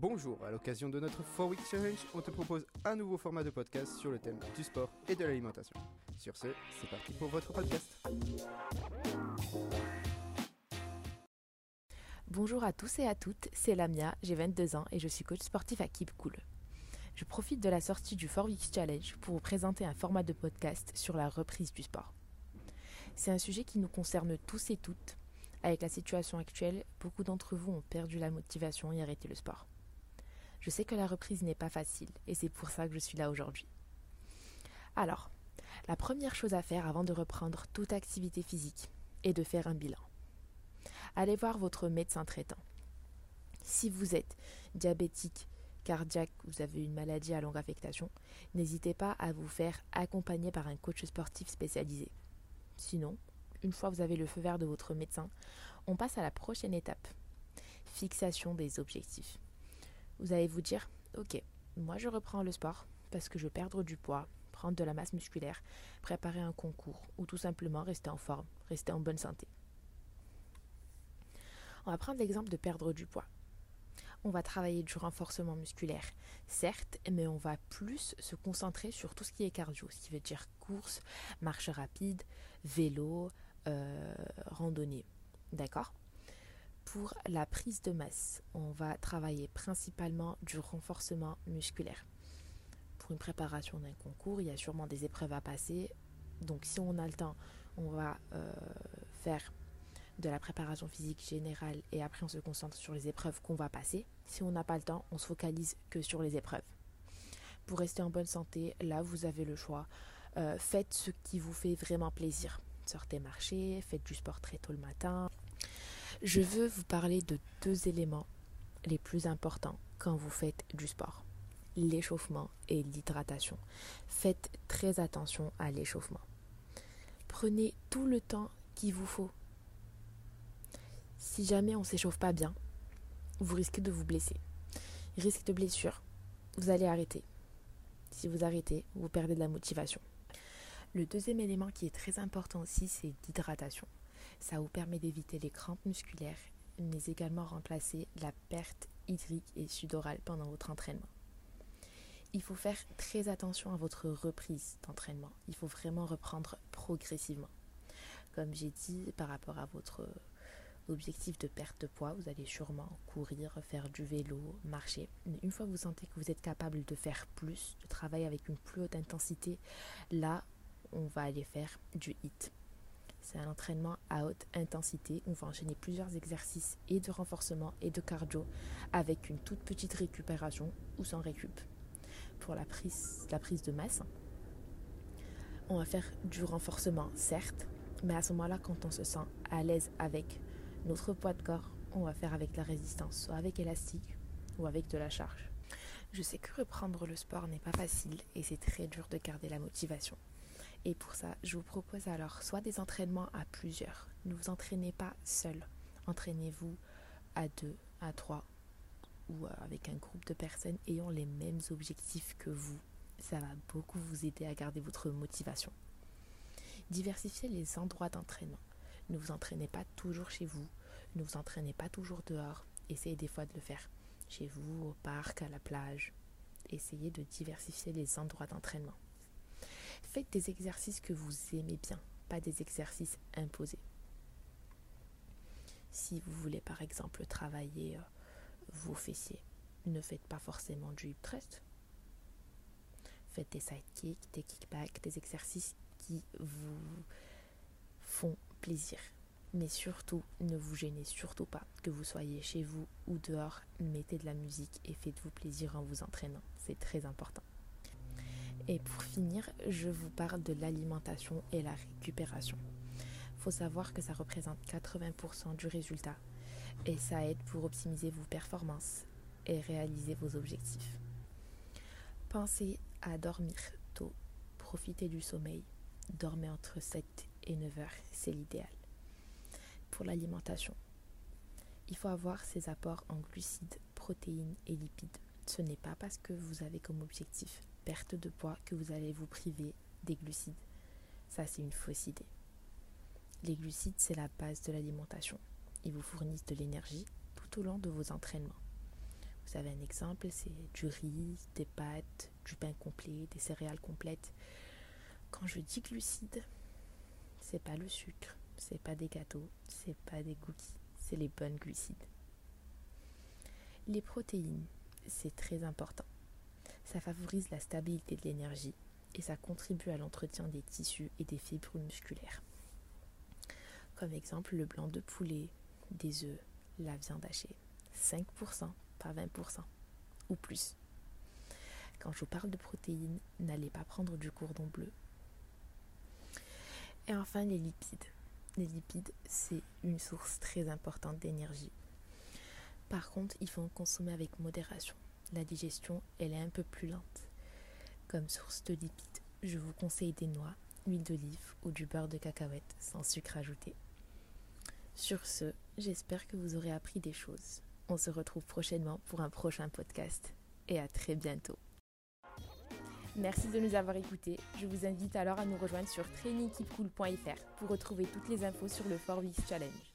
Bonjour, à l'occasion de notre 4 Week Challenge, on te propose un nouveau format de podcast sur le thème du sport et de l'alimentation. Sur ce, c'est parti pour votre podcast. Bonjour à tous et à toutes, c'est Lamia, j'ai 22 ans et je suis coach sportif à Keep Cool. Je profite de la sortie du 4 Week Challenge pour vous présenter un format de podcast sur la reprise du sport. C'est un sujet qui nous concerne tous et toutes. Avec la situation actuelle, beaucoup d'entre vous ont perdu la motivation et arrêté le sport. Je sais que la reprise n'est pas facile et c'est pour ça que je suis là aujourd'hui. Alors, la première chose à faire avant de reprendre toute activité physique est de faire un bilan. Allez voir votre médecin traitant. Si vous êtes diabétique, cardiaque, vous avez une maladie à longue affectation, n'hésitez pas à vous faire accompagner par un coach sportif spécialisé. Sinon, une fois vous avez le feu vert de votre médecin, on passe à la prochaine étape. Fixation des objectifs. Vous allez vous dire, ok, moi je reprends le sport parce que je veux perdre du poids, prendre de la masse musculaire, préparer un concours ou tout simplement rester en forme, rester en bonne santé. On va prendre l'exemple de perdre du poids. On va travailler du renforcement musculaire, certes, mais on va plus se concentrer sur tout ce qui est cardio, ce qui veut dire course, marche rapide, vélo, euh, randonnée. D'accord? Pour la prise de masse, on va travailler principalement du renforcement musculaire. Pour une préparation d'un concours, il y a sûrement des épreuves à passer. Donc si on a le temps, on va euh, faire de la préparation physique générale et après on se concentre sur les épreuves qu'on va passer. Si on n'a pas le temps, on se focalise que sur les épreuves. Pour rester en bonne santé, là vous avez le choix. Euh, faites ce qui vous fait vraiment plaisir. Sortez marcher, faites du sport très tôt le matin, je veux vous parler de deux éléments les plus importants quand vous faites du sport. L'échauffement et l'hydratation. Faites très attention à l'échauffement. Prenez tout le temps qu'il vous faut. Si jamais on ne s'échauffe pas bien, vous risquez de vous blesser. Risque de blessure, vous allez arrêter. Si vous arrêtez, vous perdez de la motivation. Le deuxième élément qui est très important aussi, c'est l'hydratation. Ça vous permet d'éviter les crampes musculaires, mais également remplacer la perte hydrique et sudorale pendant votre entraînement. Il faut faire très attention à votre reprise d'entraînement. Il faut vraiment reprendre progressivement. Comme j'ai dit, par rapport à votre objectif de perte de poids, vous allez sûrement courir, faire du vélo, marcher. Mais une fois que vous sentez que vous êtes capable de faire plus, de travailler avec une plus haute intensité, là, on va aller faire du HIT. C'est un entraînement à haute intensité. On va enchaîner plusieurs exercices et de renforcement et de cardio avec une toute petite récupération ou sans récup. Pour la prise, de masse, on va faire du renforcement, certes, mais à ce moment-là, quand on se sent à l'aise avec notre poids de corps, on va faire avec la résistance, soit avec élastique ou avec de la charge. Je sais que reprendre le sport n'est pas facile et c'est très dur de garder la motivation. Et pour ça, je vous propose alors soit des entraînements à plusieurs. Ne vous entraînez pas seul. Entraînez-vous à deux, à trois ou euh, avec un groupe de personnes ayant les mêmes objectifs que vous. Ça va beaucoup vous aider à garder votre motivation. Diversifiez les endroits d'entraînement. Ne vous entraînez pas toujours chez vous. Ne vous entraînez pas toujours dehors. Essayez des fois de le faire chez vous, au parc, à la plage. Essayez de diversifier les endroits d'entraînement. Faites des exercices que vous aimez bien, pas des exercices imposés. Si vous voulez par exemple travailler euh, vos fessiers, ne faites pas forcément du hip thrust. Faites des sidekicks, des kickbacks, des exercices qui vous font plaisir. Mais surtout, ne vous gênez surtout pas, que vous soyez chez vous ou dehors, mettez de la musique et faites-vous plaisir en vous entraînant. C'est très important. Et pour finir, je vous parle de l'alimentation et la récupération. Il faut savoir que ça représente 80% du résultat et ça aide pour optimiser vos performances et réaliser vos objectifs. Pensez à dormir tôt, profitez du sommeil, dormez entre 7 et 9 heures, c'est l'idéal. Pour l'alimentation, il faut avoir ses apports en glucides, protéines et lipides. Ce n'est pas parce que vous avez comme objectif de poids que vous allez vous priver des glucides. Ça, c'est une fausse idée. Les glucides, c'est la base de l'alimentation. Ils vous fournissent de l'énergie tout au long de vos entraînements. Vous Vous avez un exemple, c'est du riz, des pâtes, du pain complet, des céréales complètes. Quand je dis glucides, c'est pas le sucre, c'est pas des gâteaux, c'est pas des cookies, c'est les bonnes glucides. Les protéines, c'est très important. Ça favorise la stabilité de l'énergie et ça contribue à l'entretien des tissus et des fibres musculaires. Comme exemple, le blanc de poulet, des œufs, la viande hachée. 5%, pas 20%, ou plus. Quand je vous parle de protéines, n'allez pas prendre du cordon bleu. Et enfin, les lipides. Les lipides, c'est une source très importante d'énergie. Par contre, il faut en consommer avec modération. La digestion, elle est un peu plus lente. Comme source de lipides, je vous conseille des noix, huile d'olive ou du beurre de cacahuète sans sucre ajouté. Sur ce, j'espère que vous aurez appris des choses. On se retrouve prochainement pour un prochain podcast et à très bientôt. Merci de nous avoir écoutés. Je vous invite alors à nous rejoindre sur trainingkeepcool.fr pour retrouver toutes les infos sur le 4 Weeks Challenge.